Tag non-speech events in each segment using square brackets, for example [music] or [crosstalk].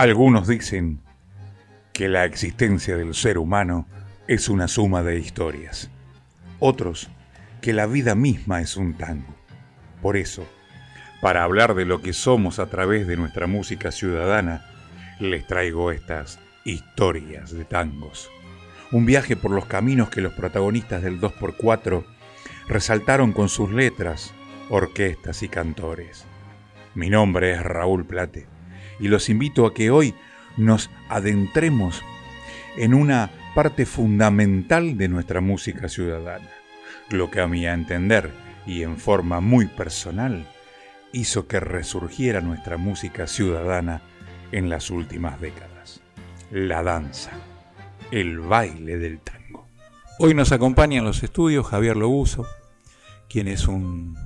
Algunos dicen que la existencia del ser humano es una suma de historias. Otros que la vida misma es un tango. Por eso, para hablar de lo que somos a través de nuestra música ciudadana, les traigo estas historias de tangos. Un viaje por los caminos que los protagonistas del 2x4 resaltaron con sus letras, orquestas y cantores. Mi nombre es Raúl Plate y los invito a que hoy nos adentremos en una parte fundamental de nuestra música ciudadana, lo que a mi entender y en forma muy personal hizo que resurgiera nuestra música ciudadana en las últimas décadas, la danza, el baile del tango. Hoy nos acompaña en los estudios Javier Lobuso, quien es un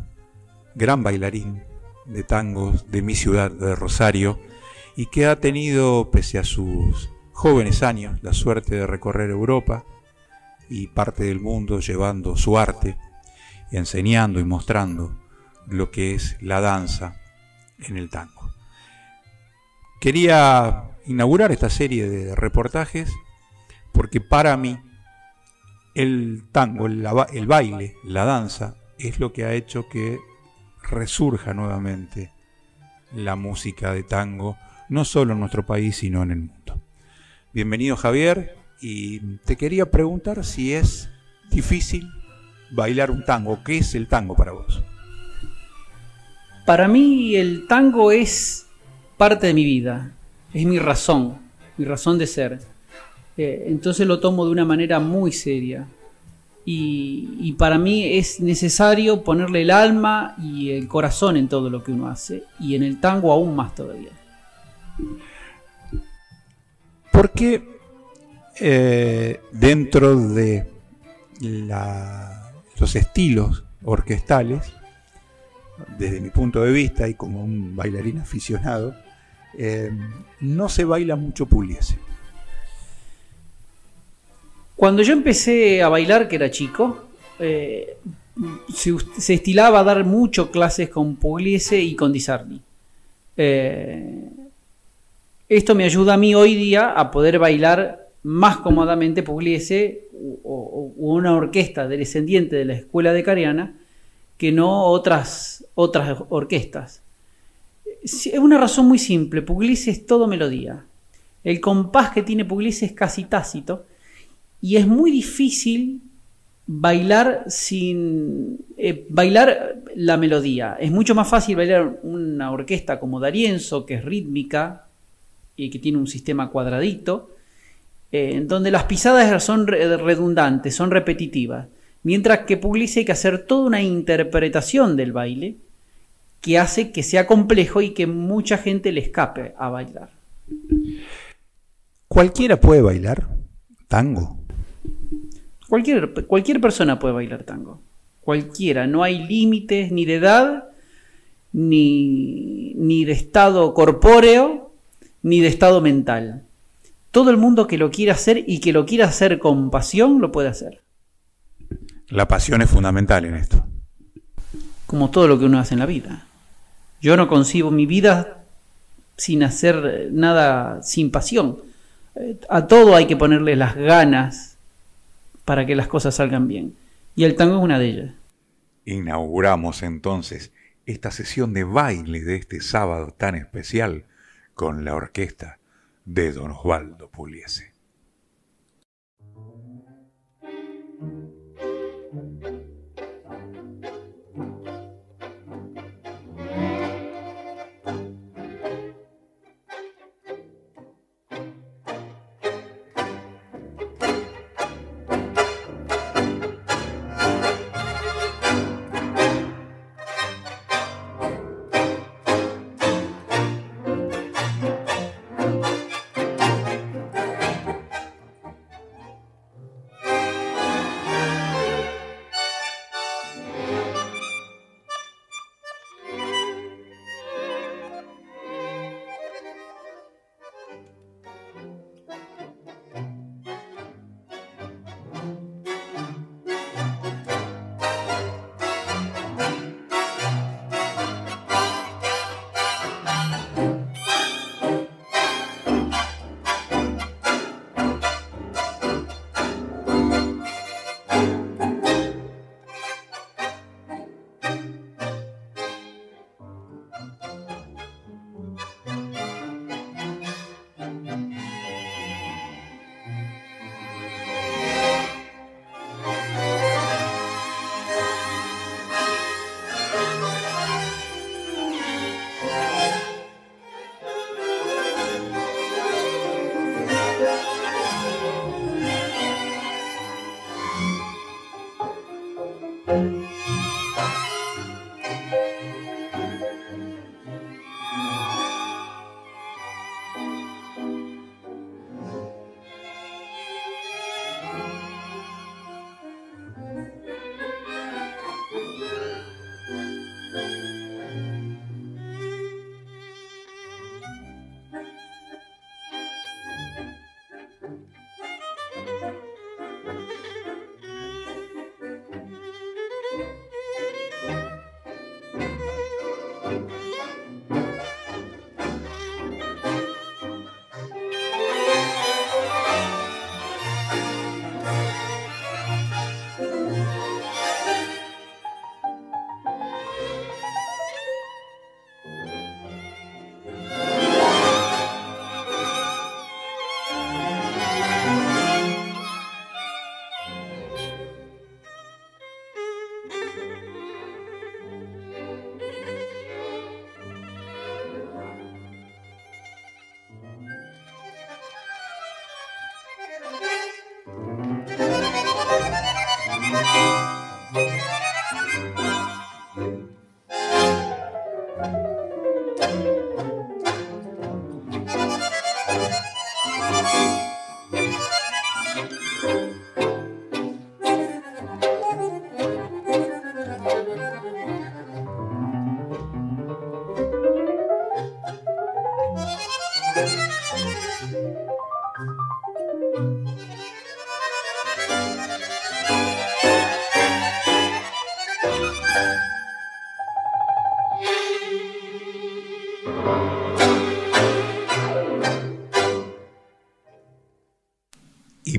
gran bailarín de tangos de mi ciudad de Rosario y que ha tenido, pese a sus jóvenes años, la suerte de recorrer Europa y parte del mundo llevando su arte, enseñando y mostrando lo que es la danza en el tango. Quería inaugurar esta serie de reportajes porque para mí el tango, el, el baile, la danza, es lo que ha hecho que resurja nuevamente la música de tango, no solo en nuestro país, sino en el mundo. Bienvenido Javier, y te quería preguntar si es difícil bailar un tango, ¿qué es el tango para vos? Para mí el tango es parte de mi vida, es mi razón, mi razón de ser. Eh, entonces lo tomo de una manera muy seria. Y, para mí es necesario ponerle el alma y el corazón en todo lo que uno hace, y en el tango aún más todavía. ¿Por qué eh, dentro de los estilos orquestales, desde mi punto de vista y como un bailarín aficionado, eh, no se baila mucho puliese? Cuando yo empecé a bailar, que era chico, eh, se, estilaba dar mucho clases con Pugliese y con Disarni. Eh, esto me ayuda a mí hoy día a poder bailar más cómodamente Pugliese o, una orquesta descendiente de la escuela de Cariana que no otras, otras orquestas. Es una razón muy simple, Pugliese es todo melodía. El compás que tiene Pugliese es casi tácito y es muy difícil bailar sin eh, bailar la melodía. Es mucho más fácil bailar una orquesta como Darienzo, que es rítmica y que tiene un sistema cuadradito, eh, en donde las pisadas son redundantes, son repetitivas. Mientras que Pugliese hay que hacer toda una interpretación del baile que hace que sea complejo y que mucha gente le escape a bailar. ¿Cualquiera puede bailar tango? Cualquier, cualquier persona puede bailar tango. Cualquiera. No hay límites ni de edad, ni, ni de estado corpóreo, ni de estado mental. Todo el mundo que lo quiera hacer y que lo quiera hacer con pasión, lo puede hacer. La pasión es fundamental en esto. Como todo lo que uno hace en la vida. Yo no concibo mi vida sin hacer nada sin pasión. Eh, a todo hay que ponerle las ganas, para que las cosas salgan bien. Y el tango es una de ellas. Inauguramos entonces esta sesión de baile de este sábado tan especial con la orquesta de don Osvaldo Puliese.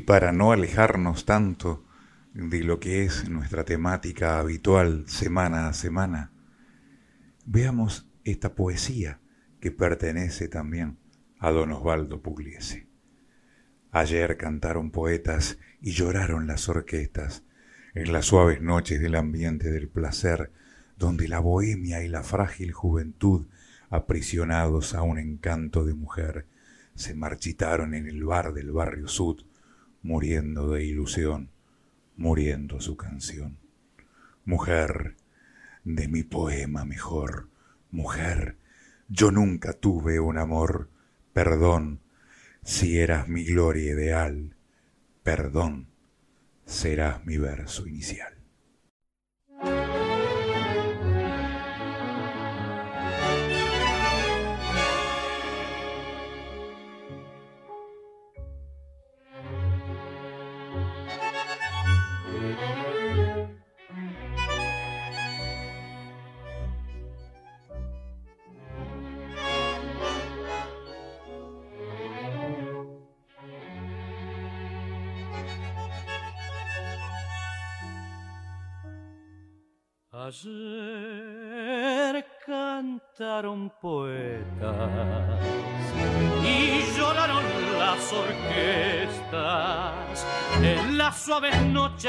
Para no alejarnos tanto de lo que es nuestra temática habitual semana a semana, veamos esta poesía que pertenece también a don Osvaldo Pugliese. Ayer cantaron poetas y lloraron las orquestas en las suaves noches del ambiente del placer, donde la bohemia y la frágil juventud, aprisionados a un encanto de mujer, se marchitaron en el bar del barrio sud, muriendo de ilusión, muriendo su canción. Mujer, de mi poema mejor, mujer, yo nunca tuve un amor, perdón, si eras mi gloria ideal, perdón, serás mi verso inicial.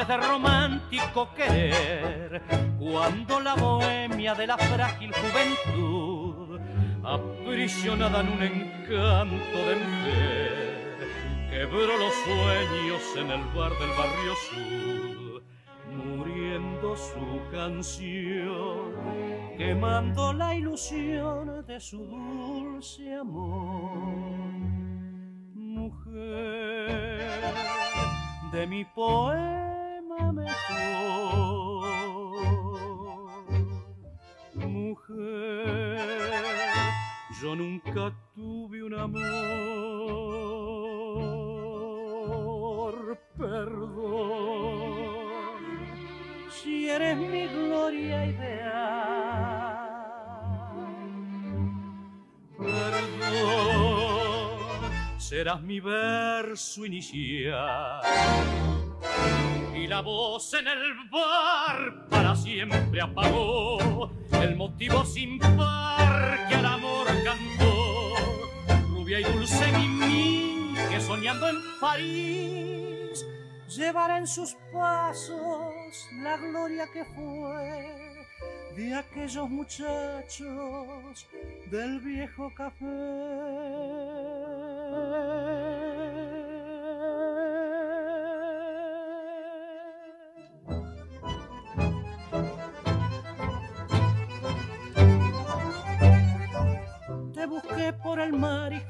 De romántico querer, cuando la bohemia de la frágil juventud, aprisionada en un encanto de mujer, quebró los sueños en el bar del barrio sur muriendo su canción, quemando la ilusión de su dulce amor. Mujer de mi poema mujer, yo nunca tuve un amor, perdón si eres mi gloria ideal. Perdón, serás mi verso inicial. Y la voz en el bar para siempre apagó el motivo sin par que al amor cantó. Rubia y dulce Mimi que soñando en París llevará en sus pasos la gloria que fue de aquellos muchachos del viejo café.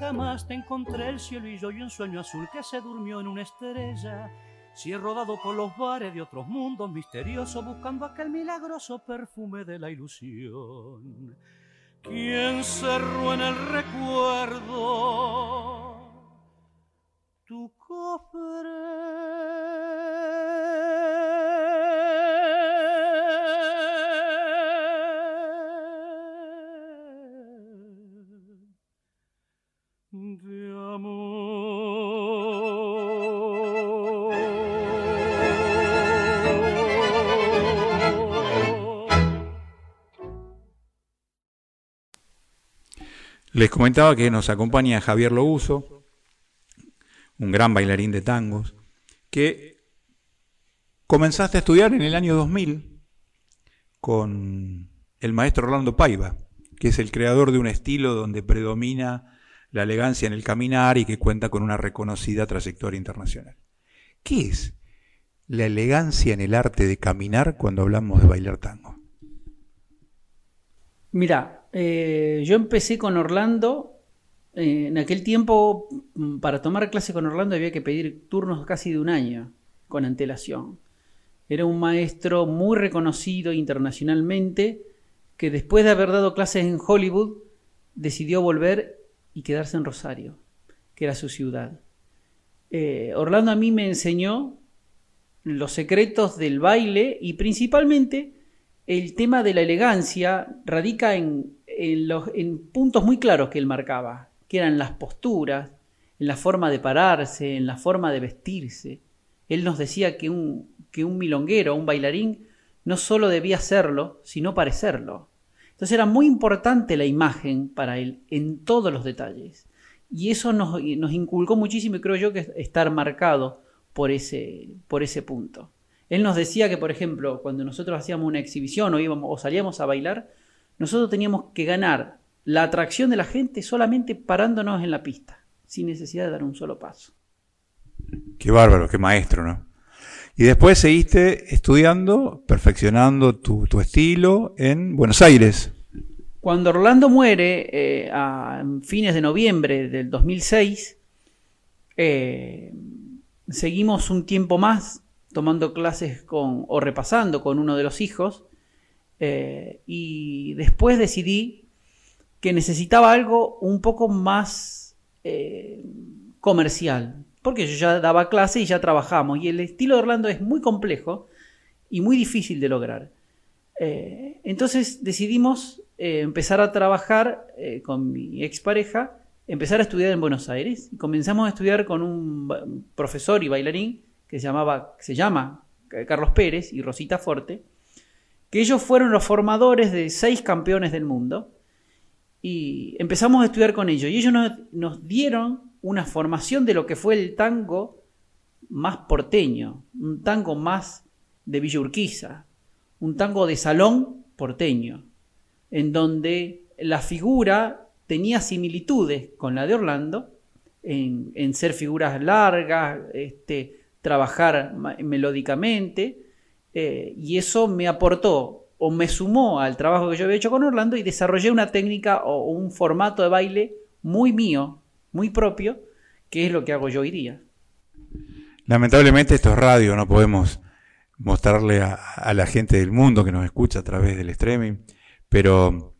Jamás te encontré el cielo y yo y un sueño azul que se durmió en una estrella. Si he rodado por los bares de otros mundos misteriosos buscando aquel milagroso perfume de la ilusión. ¿Quién cerró en el recuerdo tu cofre? Les comentaba que nos acompaña Javier Lobuso, un gran bailarín de tangos, que comenzaste a estudiar en el año 2000 con el maestro Orlando Paiva, que es el creador de un estilo donde predomina la elegancia en el caminar y que cuenta con una reconocida trayectoria internacional. ¿Qué es la elegancia en el arte de caminar cuando hablamos de bailar tango? Mira, eh, yo empecé con Orlando. Eh, en aquel tiempo, mm, para tomar clase con Orlando había que pedir turnos casi de un año con antelación. Era un maestro muy reconocido internacionalmente que después de haber dado clases en Hollywood decidió volver y quedarse en Rosario, que era su ciudad. Eh, Orlando a mí me enseñó los secretos del baile y principalmente el tema de la elegancia radica en en, puntos muy claros que él marcaba, que eran las posturas, en la forma de pararse, en la forma de vestirse. Él nos decía que un, que un milonguero, un bailarín, no solo debía serlo, sino parecerlo. Entonces era muy importante la imagen para él en todos los detalles. Y eso nos, nos inculcó muchísimo y creo yo que estar marcado por ese, por ese punto. Él nos decía que, por ejemplo, cuando nosotros hacíamos una exhibición o, íbamos, o salíamos a bailar, nosotros teníamos que ganar la atracción de la gente solamente parándonos en la pista, sin necesidad de dar un solo paso. Qué bárbaro, qué maestro, ¿no? Y después seguiste estudiando, perfeccionando tu, estilo en Buenos Aires. Cuando Orlando muere eh, a fines de noviembre del 2006, eh, seguimos un tiempo más tomando clases con, o repasando con uno de los hijos, eh, y después decidí que necesitaba algo un poco más eh, comercial, porque yo ya daba clase y ya trabajamos, y el estilo de Orlando es muy complejo y muy difícil de lograr. Eh, entonces decidimos empezar a trabajar con mi expareja, empezar a estudiar en Buenos Aires, y comenzamos a estudiar con un profesor y bailarín que se, llamaba, se llama Carlos Pérez y Rosita Forte, que ellos fueron los formadores de seis campeones del mundo y empezamos a estudiar con ellos. Y ellos nos, dieron una formación de lo que fue el tango más porteño, un tango más de Villa Urquiza, un tango de salón porteño, en donde la figura tenía similitudes con la de Orlando, en, ser figuras largas, este, trabajar melódicamente, eh, y eso me aportó o me sumó al trabajo que yo había hecho con Orlando y desarrollé una técnica o un formato de baile muy mío, muy propio, que es lo que hago yo hoy día. Lamentablemente esto es radio, no podemos mostrarle a, la gente del mundo que nos escucha a través del streaming, pero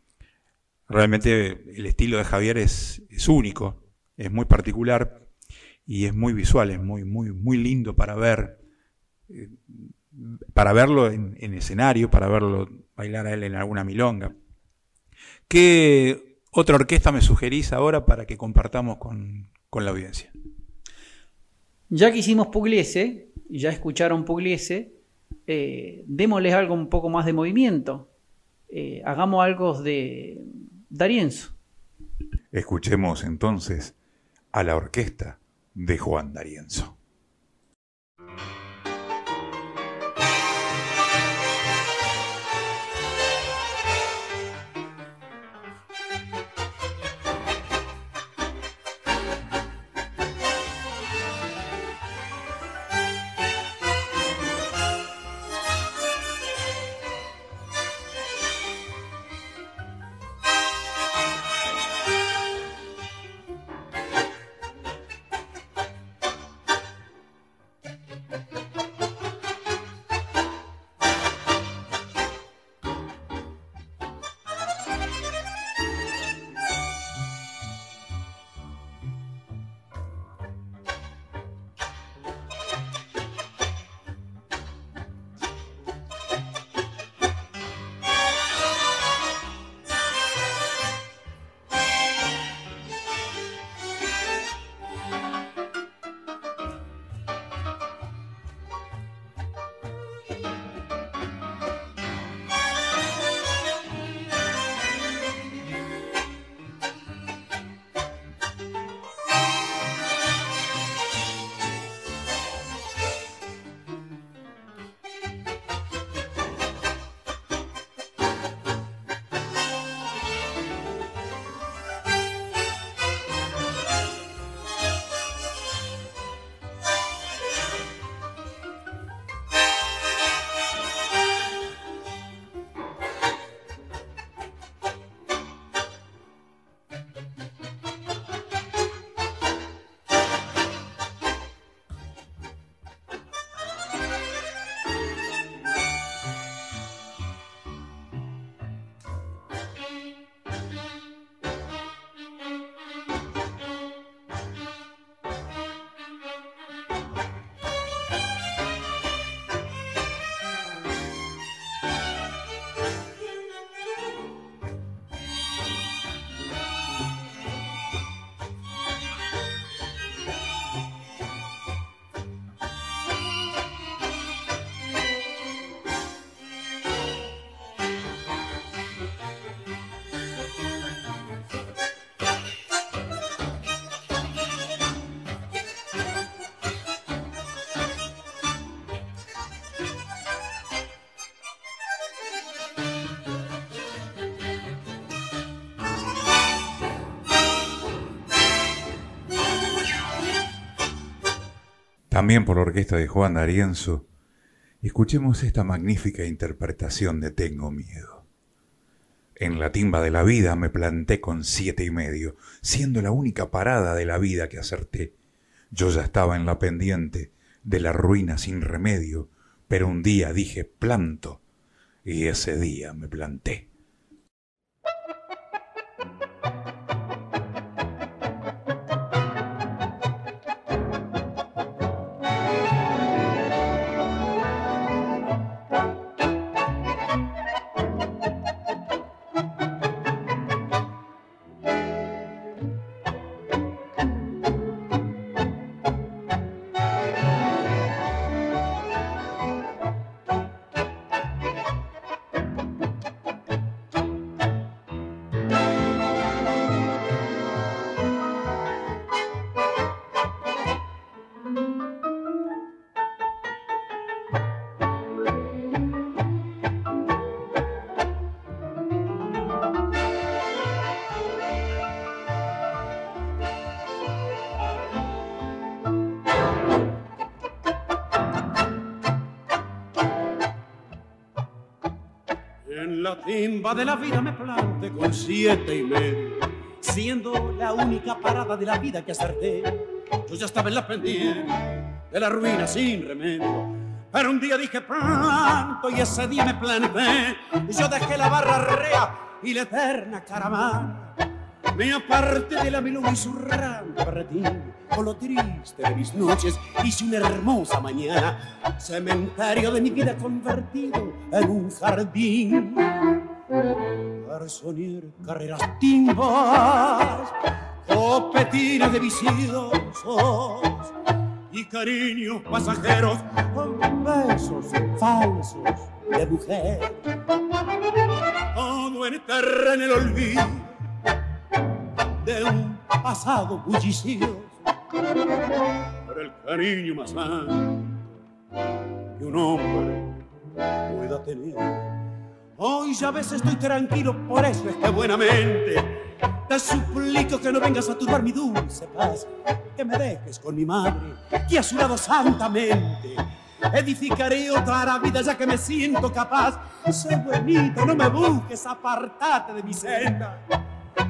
realmente el estilo de Javier es, es único, es muy particular y es muy visual, es muy, muy, muy lindo para ver. Para verlo en, escenario, para verlo bailar a él en alguna milonga. ¿Qué otra orquesta me sugerís ahora para que compartamos con, la audiencia? Ya que hicimos Pugliese, y ya escucharon Pugliese, eh, démosles algo un poco más de movimiento. Eh, hagamos algo de Darienzo. Escuchemos entonces a la orquesta de Juan Darienzo. También por la orquesta de Juan D'Arienzo, escuchemos esta magnífica interpretación de Tengo Miedo. En la timba de la vida me planté con siete y medio, siendo la única parada de la vida que acerté. Yo ya estaba en la pendiente de la ruina sin remedio, pero un día dije planto, y ese día me planté. Timba de la vida me plante con siete y medio, siendo la única parada de la vida que acerté. Yo ya estaba en la pendiente de la ruina sin remedio. Pero un día dije planto y ese día me planté. Yo dejé la barra rea y la eterna caravana. Me aparté de la melón y su ti con lo triste de mis noches hice una hermosa mañana, cementerio de mi vida convertido en un jardín. Garzonier, carreras timbas, copetines de viciosos y cariños pasajeros con besos falsos de mujer. Todo enterra en el olvido de un pasado bullicioso para el cariño más santo que un hombre pueda tener. Hoy ya ves estoy tranquilo, por eso es que buenamente te suplico que no vengas a turbar mi dulce paz, que me dejes con mi madre, que a su lado santamente edificaré otra vida ya que me siento capaz. Sé buenito, no me busques, apartate de mi senda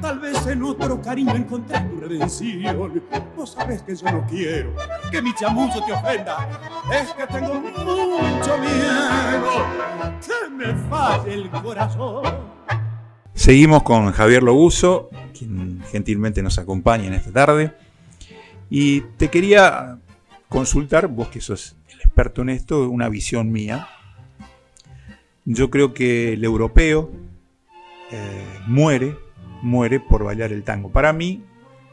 Tal vez en otro cariño encontré tu redención. Vos sabés que yo no quiero que mi chamuyo te ofenda. Es que tengo mucho miedo que me falle el corazón. Seguimos con Javier Lobuso, quien gentilmente nos acompaña en esta tarde. Y te quería consultar, vos que sos el experto en esto, una visión mía. Yo creo que el europeo eh, muere muere por bailar el tango. Para mí,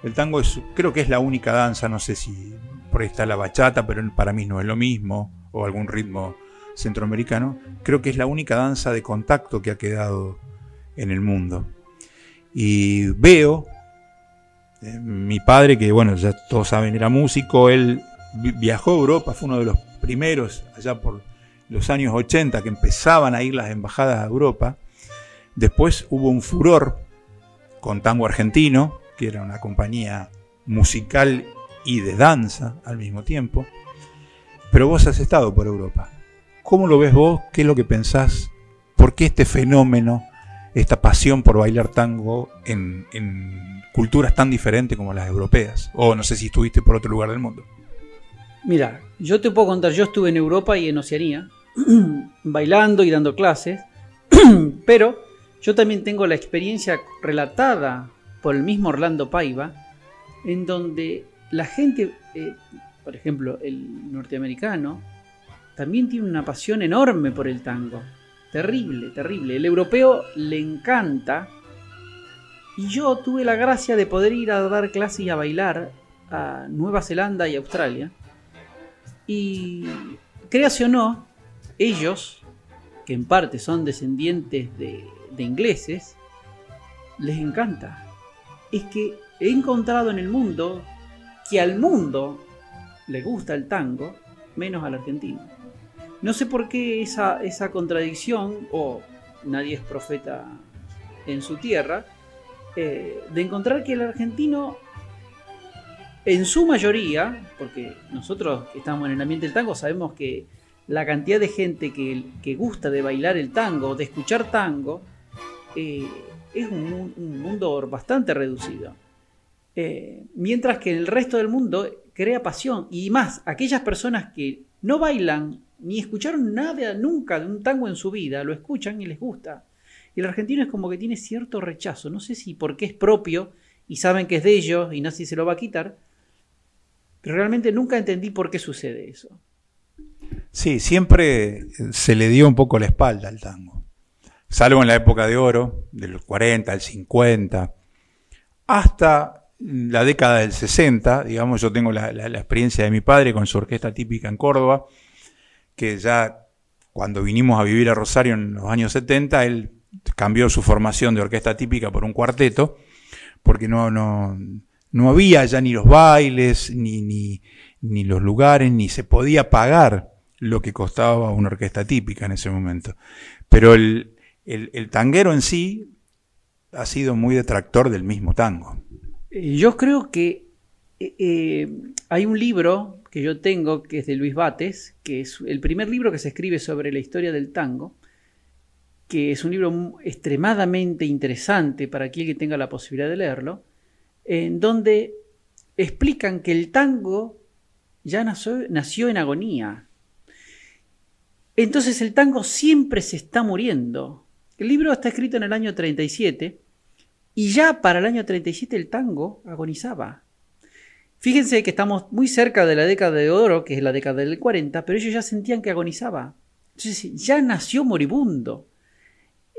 el tango es, creo que es la única danza, no sé si por ahí está la bachata, pero para mí no es lo mismo, o algún ritmo centroamericano. Creo que es la única danza de contacto que ha quedado en el mundo. Y veo, eh, mi padre, que bueno, ya todos saben, era músico, él viajó a Europa, fue uno de los primeros allá por los años 80 que empezaban a ir las embajadas a Europa. Después hubo un furor con Tango Argentino, que era una compañía musical y de danza al mismo tiempo. Pero vos has estado por Europa. ¿Cómo lo ves vos? ¿Qué es lo que pensás? ¿Por qué este fenómeno, esta pasión por bailar tango en, culturas tan diferentes como las europeas? O no sé si estuviste por otro lugar del mundo. Mira, yo te puedo contar, yo estuve en Europa y en Oceanía, [clears throat] bailando y dando clases, [clears throat] pero yo también tengo la experiencia relatada por el mismo Orlando Paiva, en donde la gente, eh, por ejemplo, el norteamericano, también tiene una pasión enorme por el tango. Terrible, terrible. El europeo le encanta. Y yo tuve la gracia de poder ir a dar clases y a bailar a Nueva Zelanda y Australia. Y créase o no, ellos, que en parte son descendientes de de ingleses, les encanta. Es que he encontrado en el mundo que al mundo le gusta el tango, menos al argentino. No sé por qué esa, esa contradicción, o nadie es profeta en su tierra, eh, de encontrar que el argentino en su mayoría, porque nosotros que estamos en el ambiente del tango sabemos que la cantidad de gente que, que gusta de bailar el tango, de escuchar tango, eh, es un, un, mundo bastante reducido. Eh, mientras que en el resto del mundo crea pasión. Y más, aquellas personas que no bailan ni escucharon nada nunca de un tango en su vida, lo escuchan y les gusta. Y el argentino es como que tiene cierto rechazo. No sé si porque es propio y saben que es de ellos y nadie se lo va a quitar. Pero realmente nunca entendí por qué sucede eso. Sí, siempre se le dio un poco la espalda al tango. Salvo en la época de oro, de los 40, el 50, hasta la década del 60, digamos, yo tengo la, la, experiencia de mi padre con su orquesta típica en Córdoba, que ya cuando vinimos a vivir a Rosario en los años 70, él cambió su formación de orquesta típica por un cuarteto, porque no, no, no había ya ni los bailes, ni, ni, ni los lugares, ni se podía pagar lo que costaba una orquesta típica en ese momento. Pero el, el, tanguero en sí ha sido muy detractor del mismo tango. Yo creo que eh, eh, hay un libro que yo tengo que es de Luis Bates, que es el primer libro que se escribe sobre la historia del tango, que es un libro extremadamente interesante para aquel que tenga la posibilidad de leerlo, en donde explican que el tango ya nació en agonía. Entonces el tango siempre se está muriendo. El libro está escrito en el año 37 y ya para el año 37 el tango agonizaba. Fíjense que estamos muy cerca de la década de oro, que es la década del 40, pero ellos ya sentían que agonizaba. Entonces ya nació moribundo.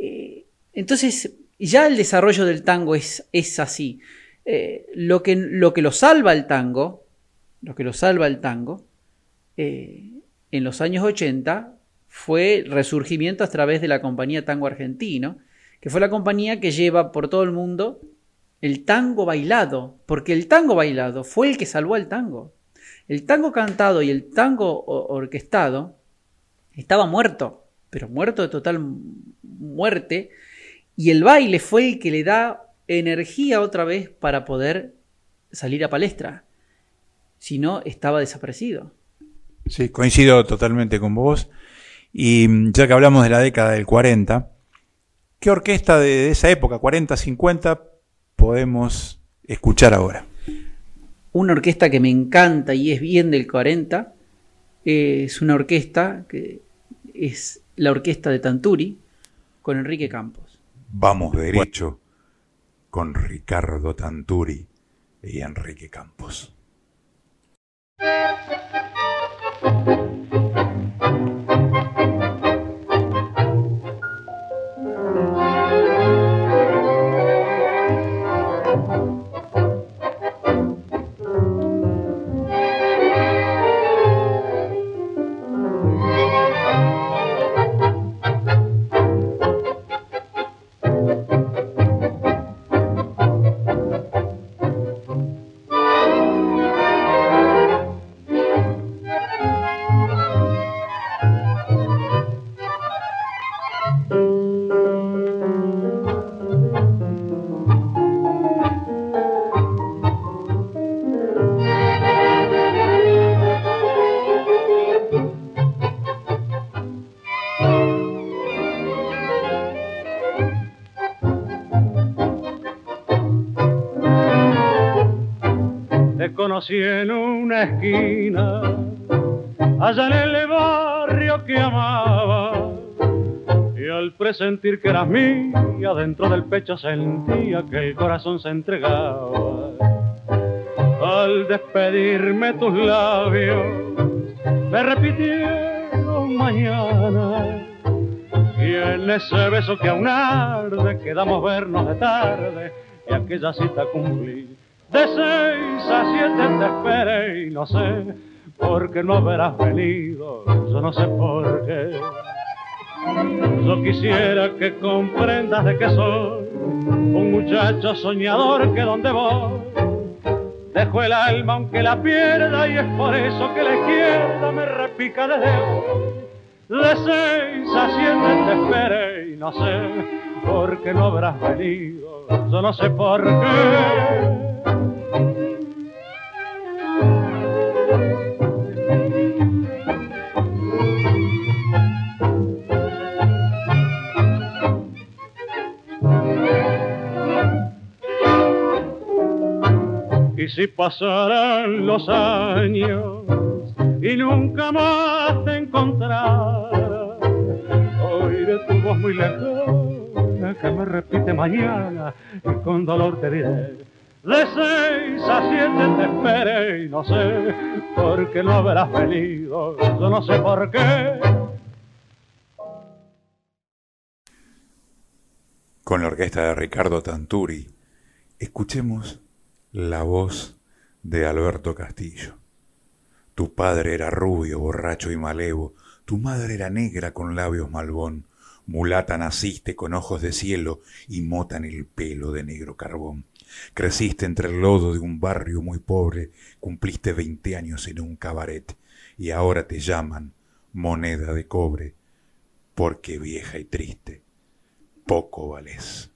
Eh, entonces ya el desarrollo del tango es, es así. Eh, lo, que, lo que lo salva el tango, lo que lo salva el tango, eh, en los años 80 fue resurgimiento a través de la compañía Tango Argentino, que fue la compañía que lleva por todo el mundo el tango bailado, porque el tango bailado fue el que salvó al tango. El tango cantado y el tango orquestado estaba muerto, pero muerto de total muerte, y el baile fue el que le da energía otra vez para poder salir a palestra. Si no, estaba desaparecido. Sí, coincido totalmente con vos. Y mm, ya que hablamos de la década del 40, ¿qué orquesta de esa época, 40, 50, podemos escuchar ahora? Una orquesta que me encanta y es bien del 40, es una orquesta que es la orquesta de Tanturi con Enrique Campos. Vamos derecho con Ricardo Tanturi y Enrique Campos. Conocí en una esquina, allá en el barrio que amaba. Y al presentir que eras mía, dentro del pecho sentía que el corazón se entregaba. Al despedirme tus labios, me repitieron mañana. Y en ese beso que aún arde, quedamos vernos de tarde y aquella cita cumplí de seis a siete te esperé y no sé por qué no habrás venido, yo no sé por qué. Yo quisiera que comprendas de que soy un muchacho soñador que donde voy dejo el alma aunque la pierda y es por eso que la izquierda me repica desde hoy. De seis a siete te esperé y no sé por qué no habrás venido, yo no sé por qué. Y si pasarán los años y nunca más te encontrarás, oiré tu voz muy lejana que me repite mañana y con dolor te diré. De seis a siete te esperé y no sé por qué no habrás venido, yo no sé por qué. Con la orquesta de Ricardo Tanturi, escuchemos la voz de Alberto Castillo. Tu padre era rubio, borracho y malevo, tu madre era negra con labios malbón, mulata naciste con ojos de cielo y mota en el pelo de negro carbón. Creciste entre el lodo de un barrio muy pobre, cumpliste veinte años en un cabaret y ahora te llaman moneda de cobre, porque vieja y triste, poco vales.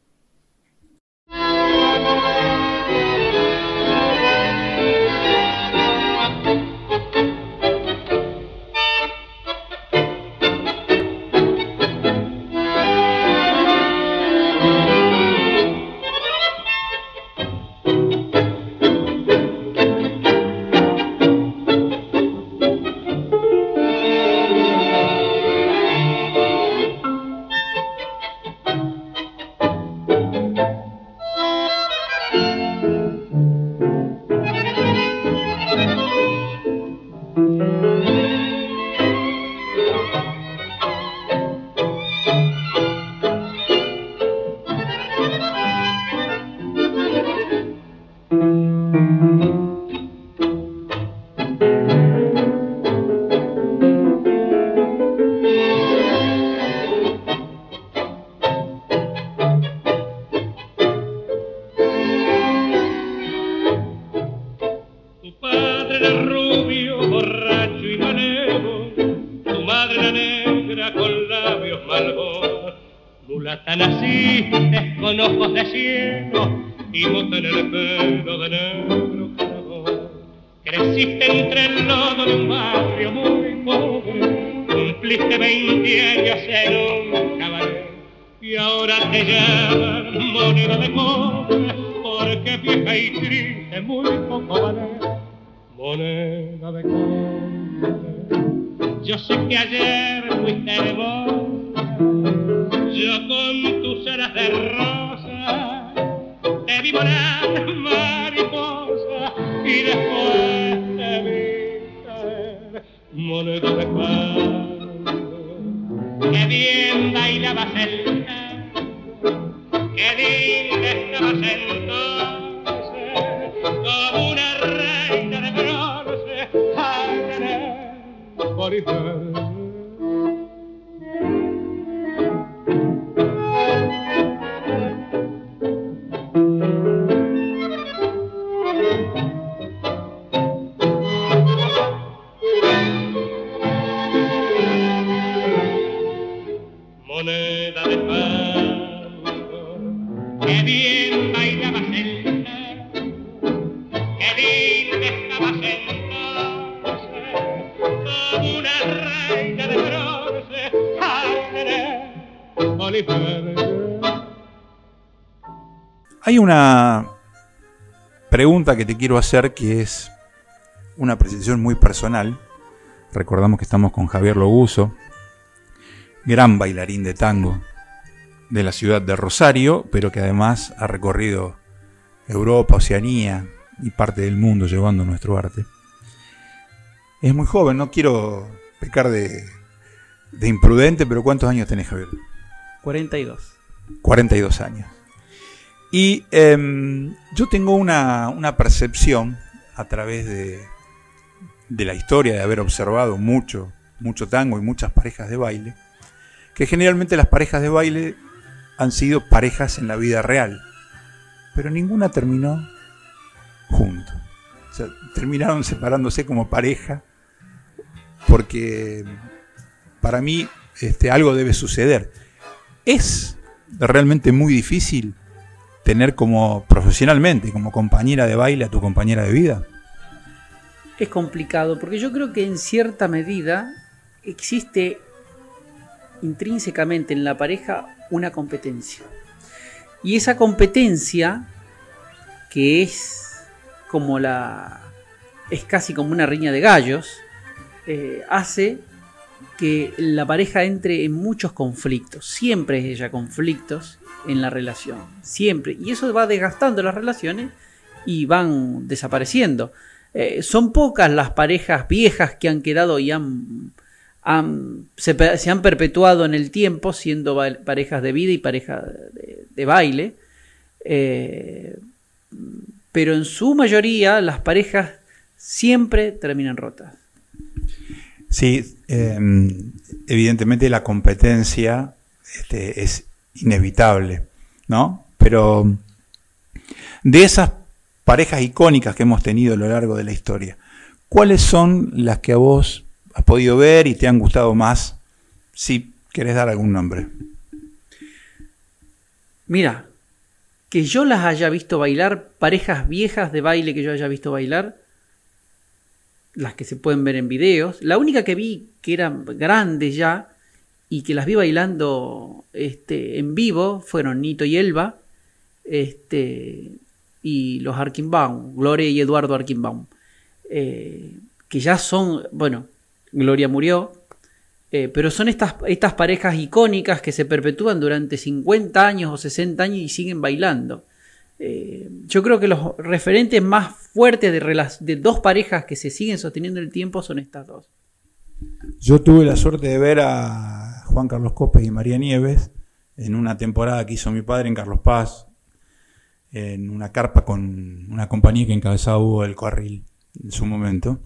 Pregunta que te quiero hacer que es una apreciación muy personal. Recordamos que estamos con Javier Loguso, gran bailarín de tango de la ciudad de Rosario, pero que además ha recorrido Europa, Oceanía y parte del mundo llevando nuestro arte. Es muy joven, no quiero pecar de, de imprudente, pero ¿cuántos años tenés, Javier? 42. 42 años. Y em, yo tengo una, una percepción a través de, de la historia, de haber observado mucho, mucho tango y muchas parejas de baile, que generalmente las parejas de baile han sido parejas en la vida real, pero ninguna terminó junto. O sea, terminaron separándose como pareja porque para mí este, algo debe suceder. Es realmente muy difícil tener como profesionalmente, como compañera de baile a tu compañera de vida. Es complicado porque yo creo que en cierta medida existe intrínsecamente en la pareja una competencia. Y esa competencia, que es como la. es casi como una riña de gallos, eh, hace que la pareja entre en muchos conflictos. Siempre es ella conflictos en la relación. Siempre. Y eso va desgastando las relaciones y van desapareciendo. Eh, son pocas las parejas viejas que han quedado y han, se, han perpetuado en el tiempo siendo parejas de vida y parejas de, baile. Eh, pero en su mayoría las parejas siempre terminan rotas. Sí, em, evidentemente la competencia este, es inevitable, ¿no? Pero de esas parejas icónicas que hemos tenido a lo largo de la historia, ¿cuáles son las que a vos has podido ver y te han gustado más? Si querés dar algún nombre. Mira, que yo las haya visto bailar, parejas viejas de baile que yo haya visto bailar, las que se pueden ver en videos. La única que vi que era grande ya y que las vi bailando este, en vivo fueron Nito y Elba este, y los Arkinbaum, Gloria y Eduardo Arkinbaum, eh, que ya son, bueno, Gloria murió, eh, pero son estas, estas parejas icónicas que se perpetúan durante 50 años o 60 años y siguen bailando. Eh, yo creo que los referentes más fuertes de, de dos parejas que se siguen sosteniendo en el tiempo son estas dos. Yo tuve la suerte de ver a Juan Carlos Copes y María Nieves en una temporada que hizo mi padre en Carlos Paz, en una carpa con una compañía que encabezaba Hugo del Carril en su momento.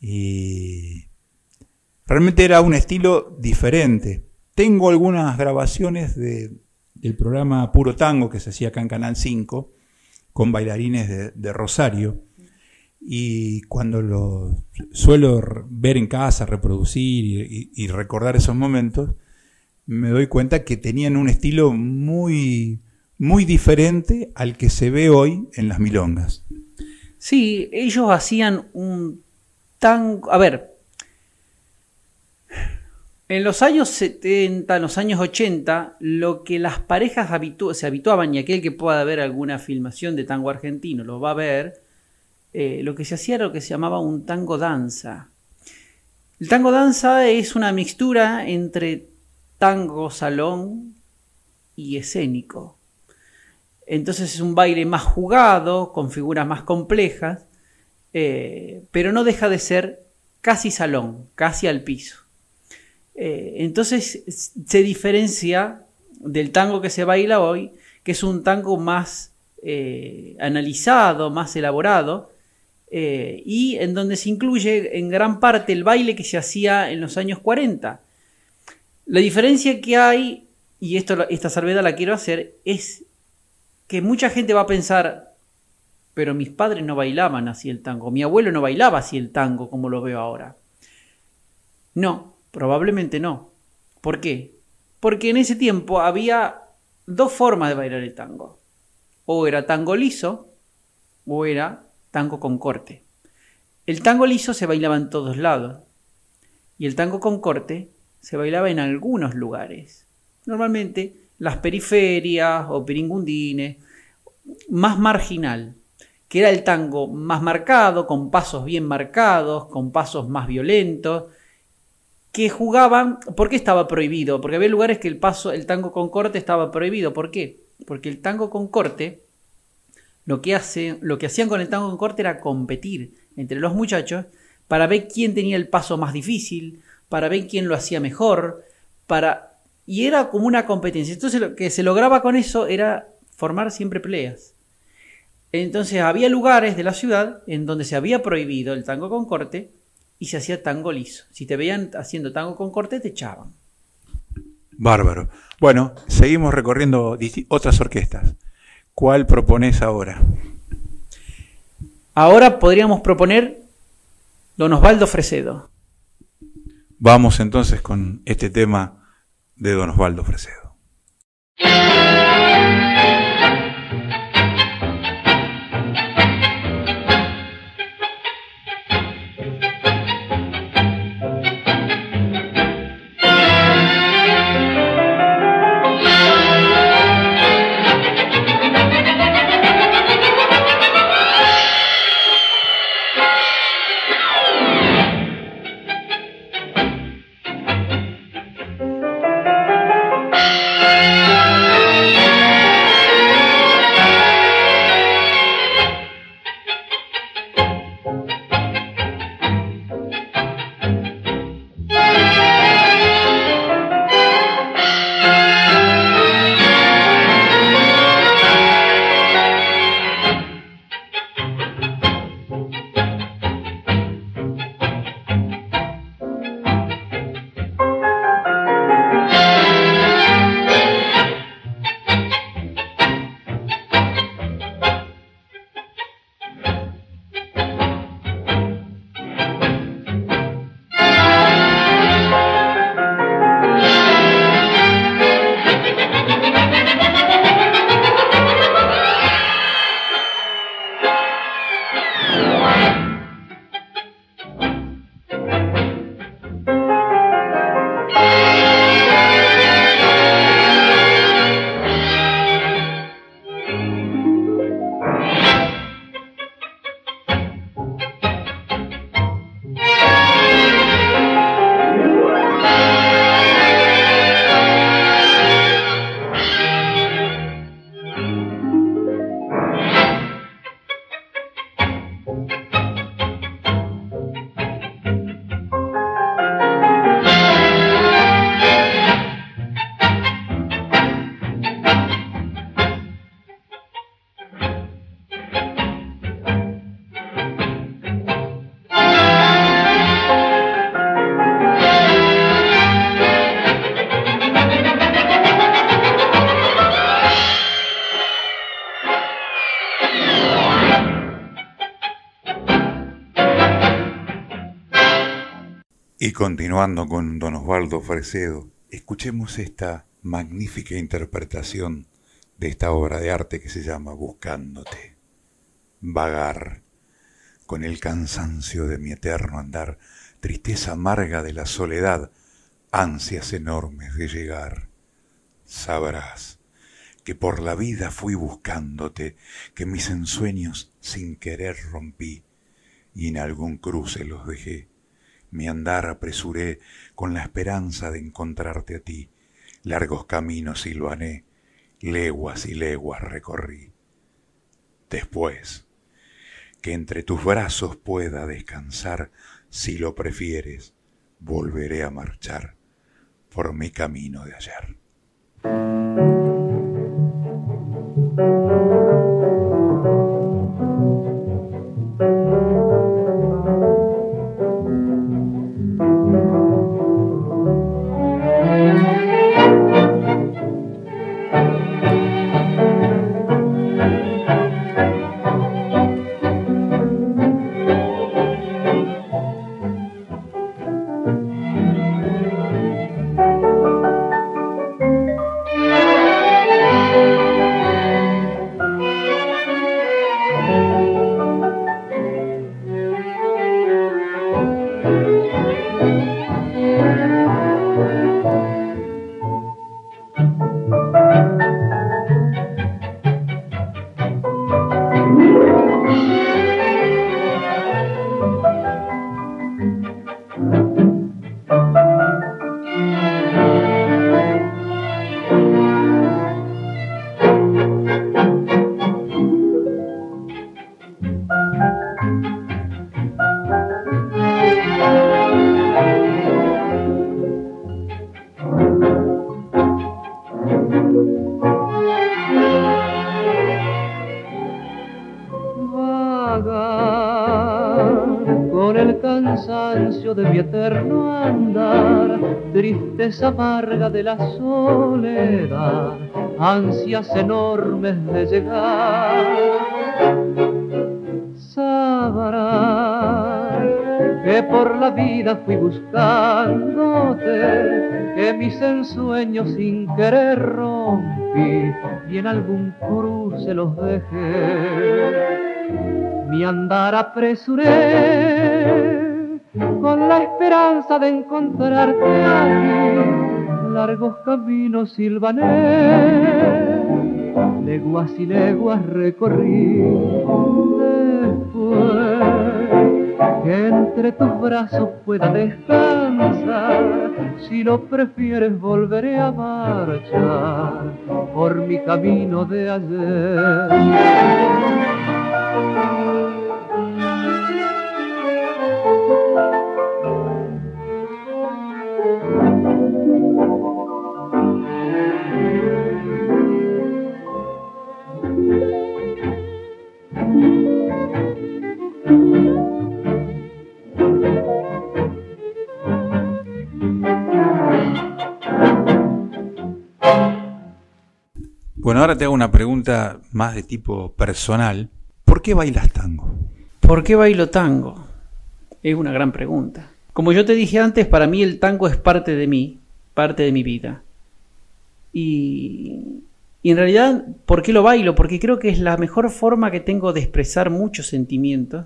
Y realmente era un estilo diferente. Tengo algunas grabaciones de el programa Puro Tango que se hacía acá en Canal 5 con bailarines de, Rosario. Y cuando lo suelo ver en casa, reproducir y, recordar esos momentos, me doy cuenta que tenían un estilo muy, muy diferente al que se ve hoy en las milongas. Sí, ellos hacían un tango. A ver, en los años 70, en los años 80, lo que las parejas se habituaban, y aquel que pueda ver alguna filmación de tango argentino lo va a ver, eh, lo que se hacía era lo que se llamaba un tango danza. El tango danza es una mixtura entre tango salón y escénico. Entonces es un baile más jugado, con figuras más complejas, eh, pero no deja de ser casi salón, casi al piso. Eh, entonces se diferencia del tango que se baila hoy, que es un tango más analizado, más elaborado, eh, y en donde se incluye en gran parte el baile que se hacía en los años 40. La diferencia que hay, y esto, esta salvedad la quiero hacer, es que mucha gente va a pensar, pero mis padres no bailaban así el tango, mi abuelo no bailaba así el tango como lo veo ahora. No, Probablemente no. ¿Por qué? Porque en ese tiempo había dos formas de bailar el tango. O era tango liso o era tango con corte. El tango liso se bailaba en todos lados y el tango con corte se bailaba en algunos lugares. Normalmente las periferias o peringundines, más marginal, que era el tango más marcado, con pasos bien marcados, con pasos más violentos, que jugaban, ¿por qué estaba prohibido? Porque había lugares que el paso, el tango con corte estaba prohibido. ¿Por qué? Porque el tango con corte, lo que, lo que hacían con el tango con corte era competir entre los muchachos para ver quién tenía el paso más difícil, para ver quién lo hacía mejor, para... Y era como una competencia. Entonces lo que se lograba con eso era formar siempre peleas. Entonces había lugares de la ciudad en donde se había prohibido el tango con corte y se hacía tango liso. Si te veían haciendo tango con corte, te echaban. Bárbaro. Bueno, seguimos recorriendo otras orquestas. ¿Cuál propones ahora? Ahora podríamos proponer Don Osvaldo Fresedo. Vamos entonces con este tema de Don Osvaldo Fresedo. Continuando con don Osvaldo Fresedo, escuchemos esta magnífica interpretación de esta obra de arte que se llama Buscándote. Vagar, con el cansancio de mi eterno andar, tristeza amarga de la soledad, ansias enormes de llegar. Sabrás que por la vida fui buscándote, que mis ensueños sin querer rompí, y en algún cruce los dejé mi andar apresuré con la esperanza de encontrarte a ti. Largos caminos silvané, leguas y leguas recorrí. Después, que entre tus brazos pueda descansar, si lo prefieres, volveré a marchar por mi camino de ayer. Amarga de la soledad, ansias enormes de llegar. Sabrás que por la vida fui buscándote, que mis ensueños sin querer rompí y en algún cruce los dejé. Mi andar apresuré con la esperanza de encontrarte aquí. Largos caminos silvané, leguas y leguas recorrí. Después que entre tus brazos pueda descansar, si lo prefieres volveré a marchar por mi camino de ayer. Bueno, ahora te hago una pregunta más de tipo personal. ¿Por qué bailas tango? ¿Por qué bailo tango? Es una gran pregunta. Como yo te dije antes, para mí el tango es parte de mí, parte de mi vida. Y, y en realidad, ¿por qué lo bailo? Porque creo que es la mejor forma que tengo de expresar muchos sentimientos.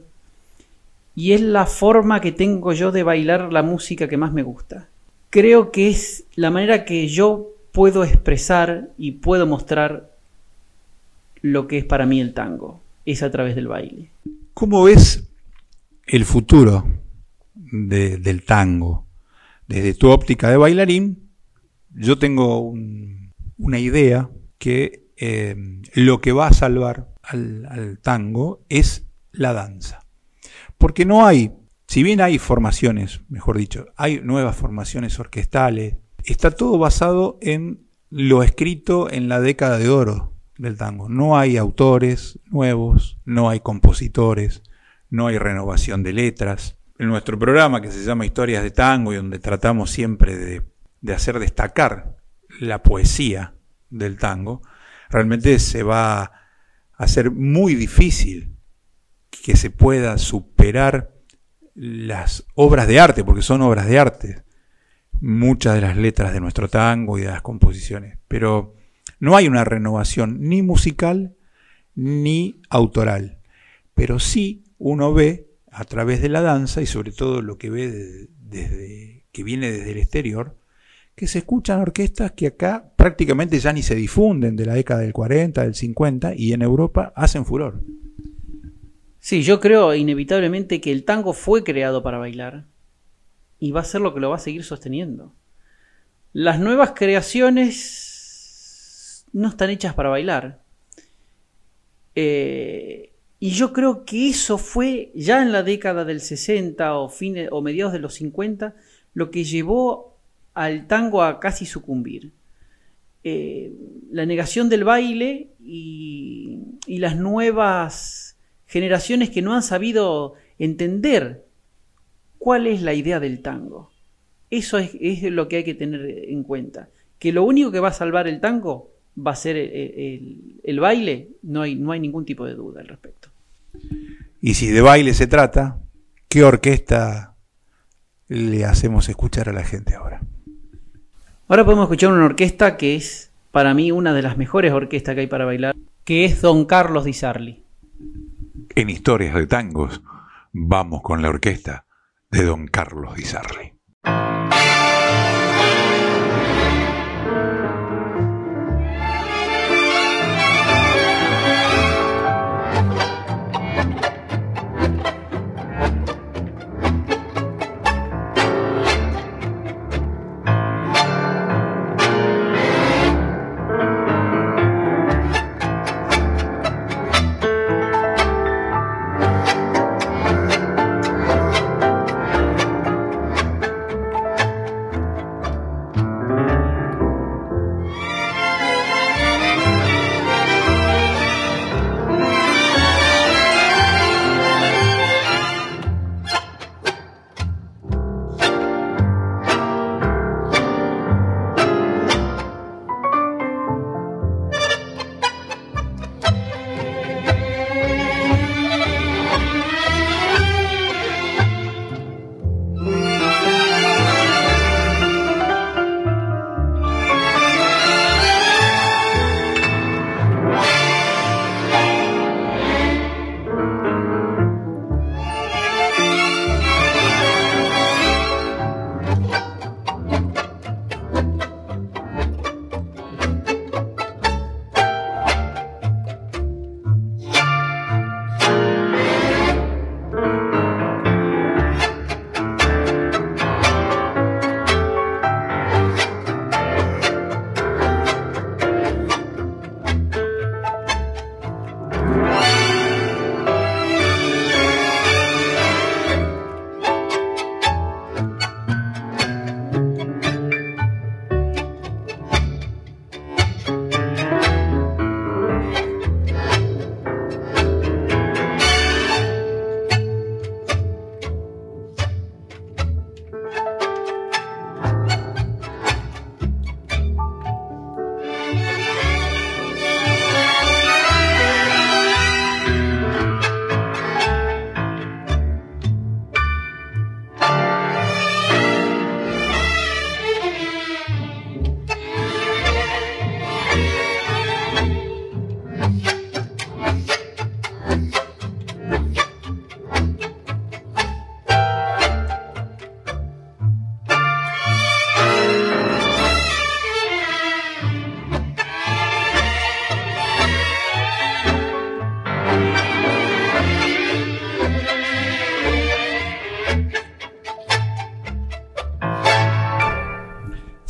Y es la forma que tengo yo de bailar la música que más me gusta. Creo que es la manera que yo puedo expresar y puedo mostrar lo que es para mí el tango. Es a través del baile. ¿Cómo ves el futuro del tango? Desde tu óptica de bailarín, yo tengo una idea que eh, lo que va a salvar al tango es la danza. Porque no hay, si bien hay formaciones, mejor dicho, hay nuevas formaciones orquestales, está todo basado en lo escrito en la década de oro del tango. No hay autores nuevos, no hay compositores, no hay renovación de letras. En nuestro programa que se llama Historias de Tango y donde tratamos siempre de, de hacer destacar la poesía del tango, realmente se va a hacer muy difícil que se pueda superar las obras de arte, porque son obras de arte, muchas de las letras de nuestro tango y de las composiciones, pero no hay una renovación ni musical ni autoral, pero sí uno ve a través de la danza y sobre todo lo que ve desde que viene desde el exterior, que se escuchan orquestas que acá prácticamente ya ni se difunden de la década del 40, del 50 y en Europa hacen furor. Sí, yo creo inevitablemente que el tango fue creado para bailar y va a ser lo que lo va a seguir sosteniendo. Las nuevas creaciones no están hechas para bailar. Eh, y yo creo que eso fue ya en la década del 60 o, fines, o mediados de los 50 lo que llevó al tango a casi sucumbir. Eh, la negación del baile y, y las nuevas generaciones que no han sabido entender cuál es la idea del tango. Eso es, es, lo que hay que tener en cuenta. Que lo único que va a salvar el tango va a ser el, el, el, baile, no hay, no hay ningún tipo de duda al respecto. Y si de baile se trata, ¿qué orquesta le hacemos escuchar a la gente ahora? Ahora podemos escuchar una orquesta que es para mí una de las mejores orquestas que hay para bailar, que es Don Carlos Di Sarli. En historias de tangos, vamos con la orquesta de Don Carlos Di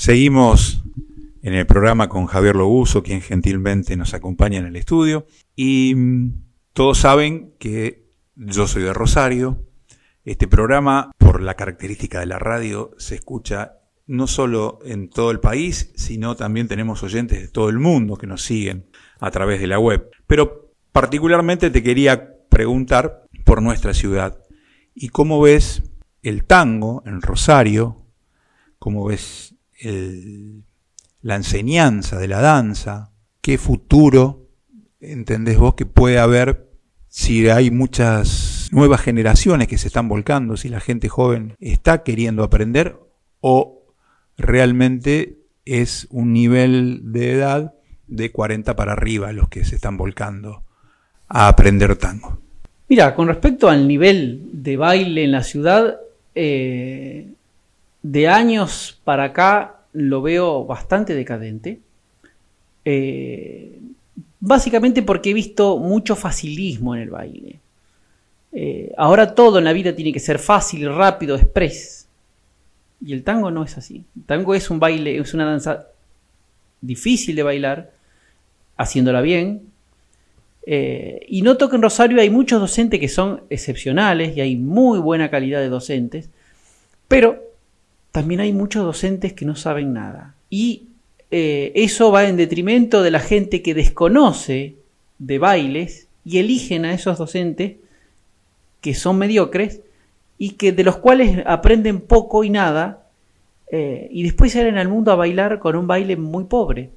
Seguimos en el programa con Javier Lobuso, quien gentilmente nos acompaña en el estudio. Y mm, todos saben que yo soy de Rosario. Este programa, por la característica de la radio, se escucha no solo en todo el país, sino también tenemos oyentes de todo el mundo que nos siguen a través de la web. Pero particularmente te quería preguntar por nuestra ciudad y cómo ves el tango en Rosario, cómo ves la enseñanza de la danza, qué futuro entendés vos que puede haber si hay muchas nuevas generaciones que se están volcando, si la gente joven está queriendo aprender o realmente es un nivel de edad de 40 para arriba los que se están volcando a aprender tango. Mira, con respecto al nivel de baile en la ciudad, eh, de años para acá lo veo bastante decadente. Eh, básicamente porque he visto mucho facilismo en el baile. Eh, ahora todo en la vida tiene que ser fácil, rápido, express. Y el tango no es así. El tango es un baile, es una danza difícil de bailar, haciéndola bien, eh, y noto que en Rosario hay muchos docentes que son excepcionales y hay muy buena calidad de docentes, pero también hay muchos docentes que no saben nada. Y eh, eso va en detrimento de la gente que desconoce de bailes y eligen a esos docentes que son mediocres y que de los cuales aprenden poco y nada eh, y después salen al mundo a bailar con un baile muy pobre.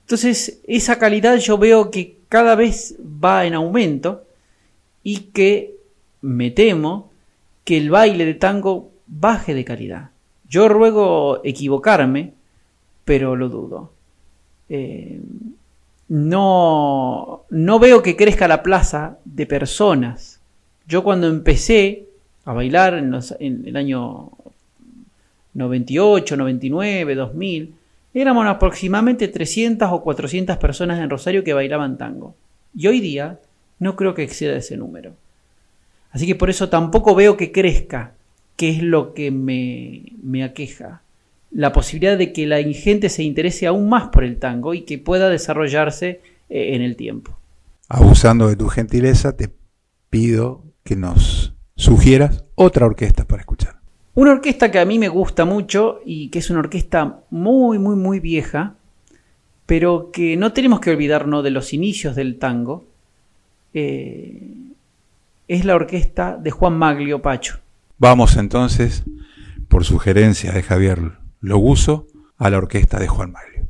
Entonces, esa calidad yo veo que cada vez va en aumento y que me temo que el baile de tango baje de calidad. Yo ruego equivocarme, pero lo dudo. Eh, no, no veo que crezca la plaza de personas. Yo cuando empecé a bailar en, en el año 98, 99, 2000, éramos aproximadamente 300 o 400 personas en Rosario que bailaban tango. Y hoy día no creo que exceda ese número. Así que por eso tampoco veo que crezca, que es lo que me, me aqueja. La posibilidad de que la gente se interese aún más por el tango y que pueda desarrollarse eh, en el tiempo. Abusando de tu gentileza, te pido que nos sugieras otra orquesta para escuchar. Una orquesta que a mí me gusta mucho y que es una orquesta muy, muy, muy vieja, pero que no tenemos que olvidarnos de los inicios del tango, eh, es la orquesta de Juan Maglio Pacho. Vamos entonces, por sugerencia de Javier Loguso, a la orquesta de Juan Maglio.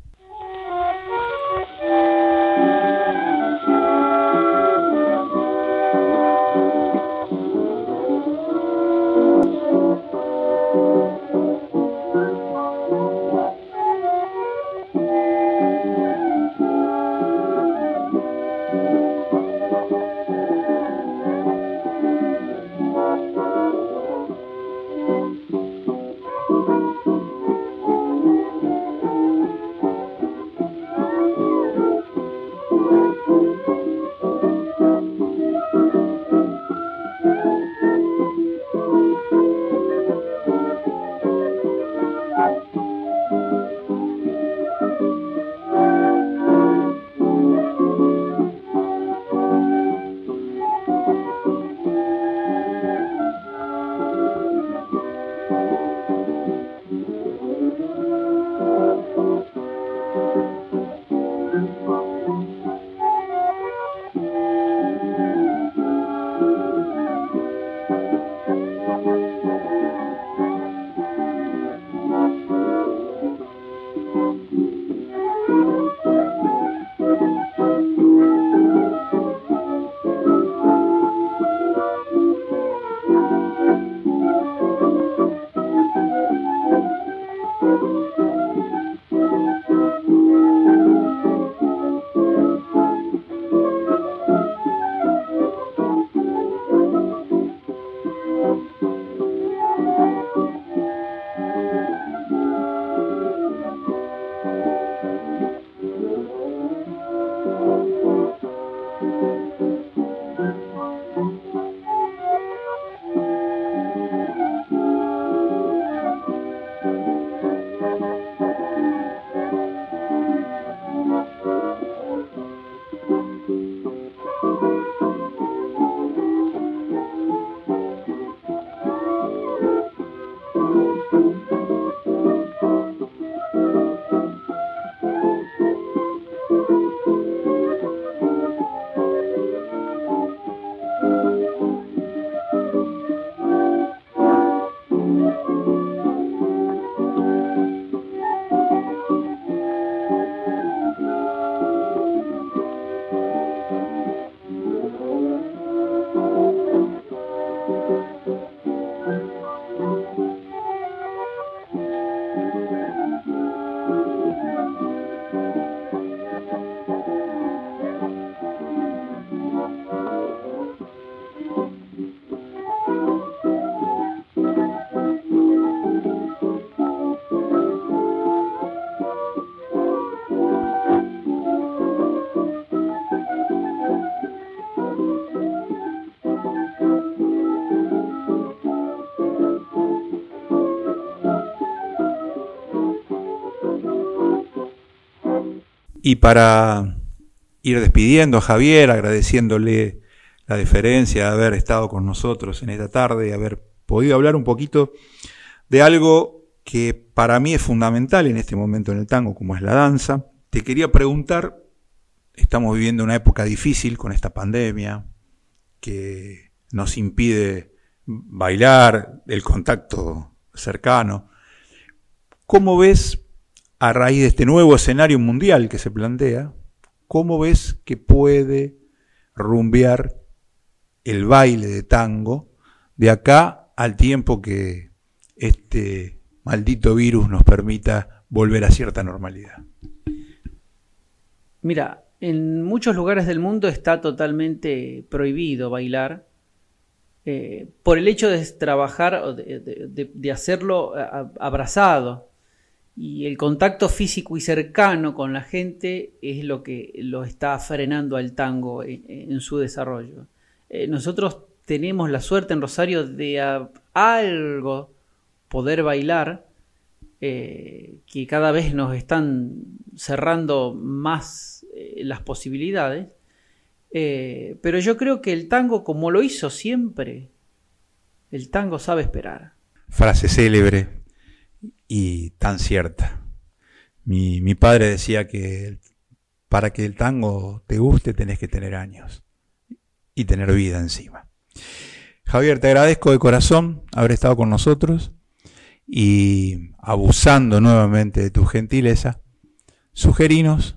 Y para ir despidiendo a Javier, agradeciéndole la deferencia de haber estado con nosotros en esta tarde y haber podido hablar un poquito de algo que para mí es fundamental en este momento en el tango, como es la danza. Te quería preguntar, estamos viviendo una época difícil con esta pandemia que nos impide bailar, el contacto cercano. ¿Cómo ves, a raíz de este nuevo escenario mundial que se plantea, cómo ves que puede rumbear el baile de tango de acá al tiempo que este maldito virus nos permita volver a cierta normalidad? Mira, en muchos lugares del mundo está totalmente prohibido bailar eh, por el hecho de trabajar o de, hacerlo abrazado. Y el contacto físico y cercano con la gente es lo que lo está frenando al tango en, su desarrollo. Eh, nosotros tenemos la suerte en Rosario de algo poder bailar, eh, que cada vez nos están cerrando más las posibilidades. Eh, pero yo creo que el tango, como lo hizo siempre, el tango sabe esperar. Frase célebre y tan cierta. Mi, mi padre decía que para que el tango te guste tenés que tener años y tener vida encima. Javier, te agradezco de corazón haber estado con nosotros y abusando nuevamente de tu gentileza, sugerinos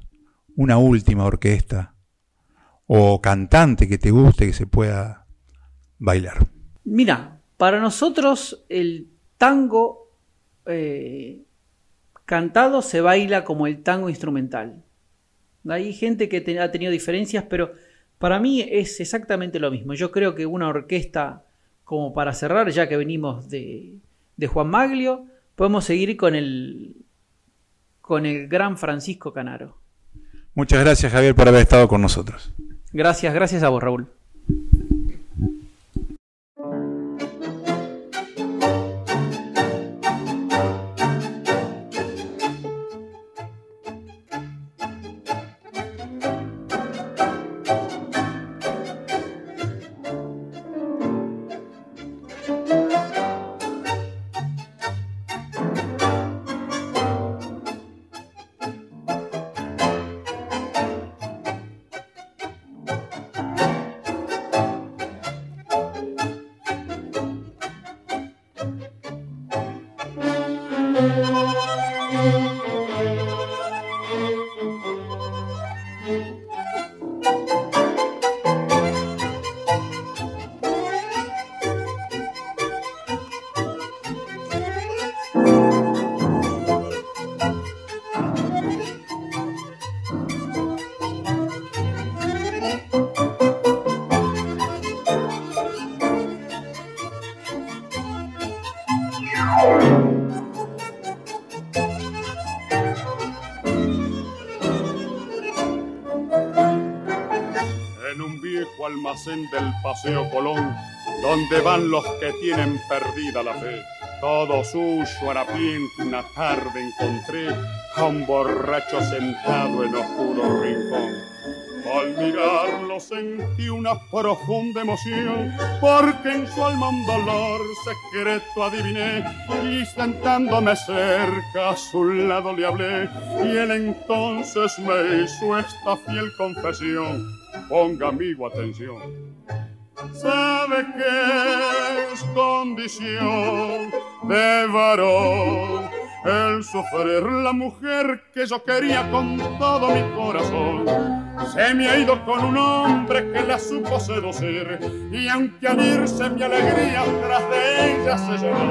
una última orquesta o cantante que te guste que se pueda bailar? Mira, para nosotros el tango eh, cantado se baila como el tango instrumental. Hay gente que ha tenido diferencias, pero para mí es exactamente lo mismo. Yo creo que una orquesta, como para cerrar, ya que venimos de, de Juan Maglio, podemos seguir con el, con el gran Francisco Canaro. Muchas gracias Javier por haber estado con nosotros. Gracias, gracias a vos, Raúl. Del Paseo Colón, donde van los que tienen perdida la fe. Todo suyo, harapiento, una tarde encontré a un borracho sentado en oscuro rincón. Al mirarlo sentí una profunda emoción, porque en su alma un dolor secreto adiviné, y sentándome cerca a su lado le hablé, y él entonces me hizo esta fiel confesión. Ponga amigo atención sabe que es condición de varón el sufrir la mujer que yo quería con todo mi corazón. Se me ha ido con un hombre que la supo seducir y aunque al irse mi alegría tras de ella se llevó,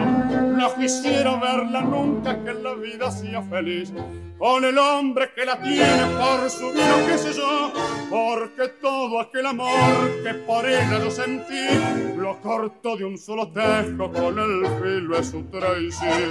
no quisiera verla nunca que la vida sea feliz con el hombre que la tiene por su vida, qué sé yo, porque todo aquel amor que por ella yo sentí, lo corto de un solo tejo con el filo de su traición.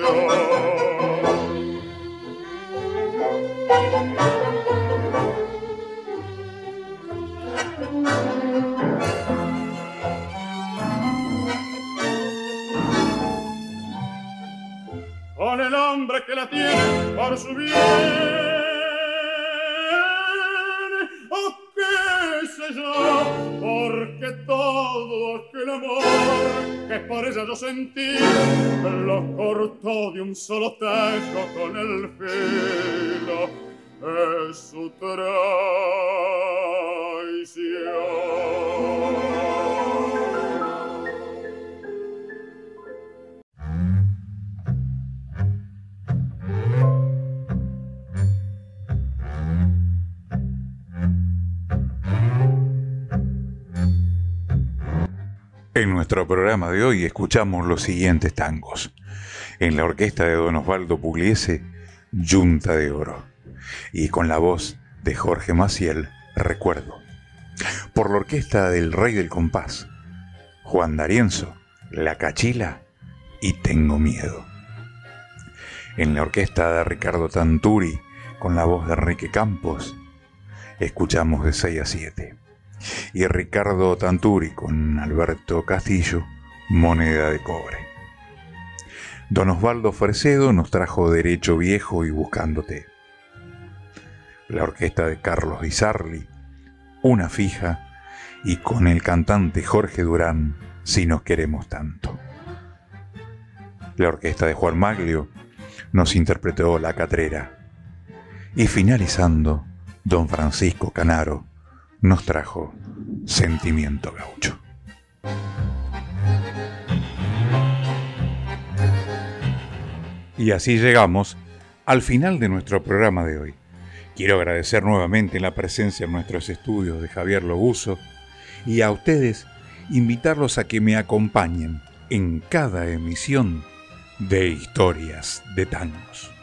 con el hombre que la tiene por su bien. O qué sé yo, porque todo aquel amor que por ella yo sentí lo cortó de un solo taco con el filo. Es su traición. En nuestro programa de hoy escuchamos los siguientes tangos. En la orquesta de Don Osvaldo Pugliese, Yunta de Oro. Y con la voz de Jorge Maciel, Recuerdo. Por la orquesta del Rey del Compás, Juan D'Arienzo, La Cachila y Tengo Miedo. En la orquesta de Ricardo Tanturi, con la voz de Enrique Campos, escuchamos de 6 a 7 y Ricardo Tanturi con Alberto Castillo, Moneda de Cobre. Don Osvaldo Fresedo nos trajo Derecho Viejo y Buscándote. La orquesta de Carlos Di Sarli, Una Fija, y con el cantante Jorge Durán, Si nos queremos tanto. La orquesta de Juan Maglio nos interpretó La Catrera. Y finalizando, don Francisco Canaro nos trajo Sentimiento Gaucho. Y así llegamos al final de nuestro programa de hoy. Quiero agradecer nuevamente la presencia en nuestros estudios de Javier Loguso y a ustedes invitarlos a que me acompañen en cada emisión de Historias de Tangos.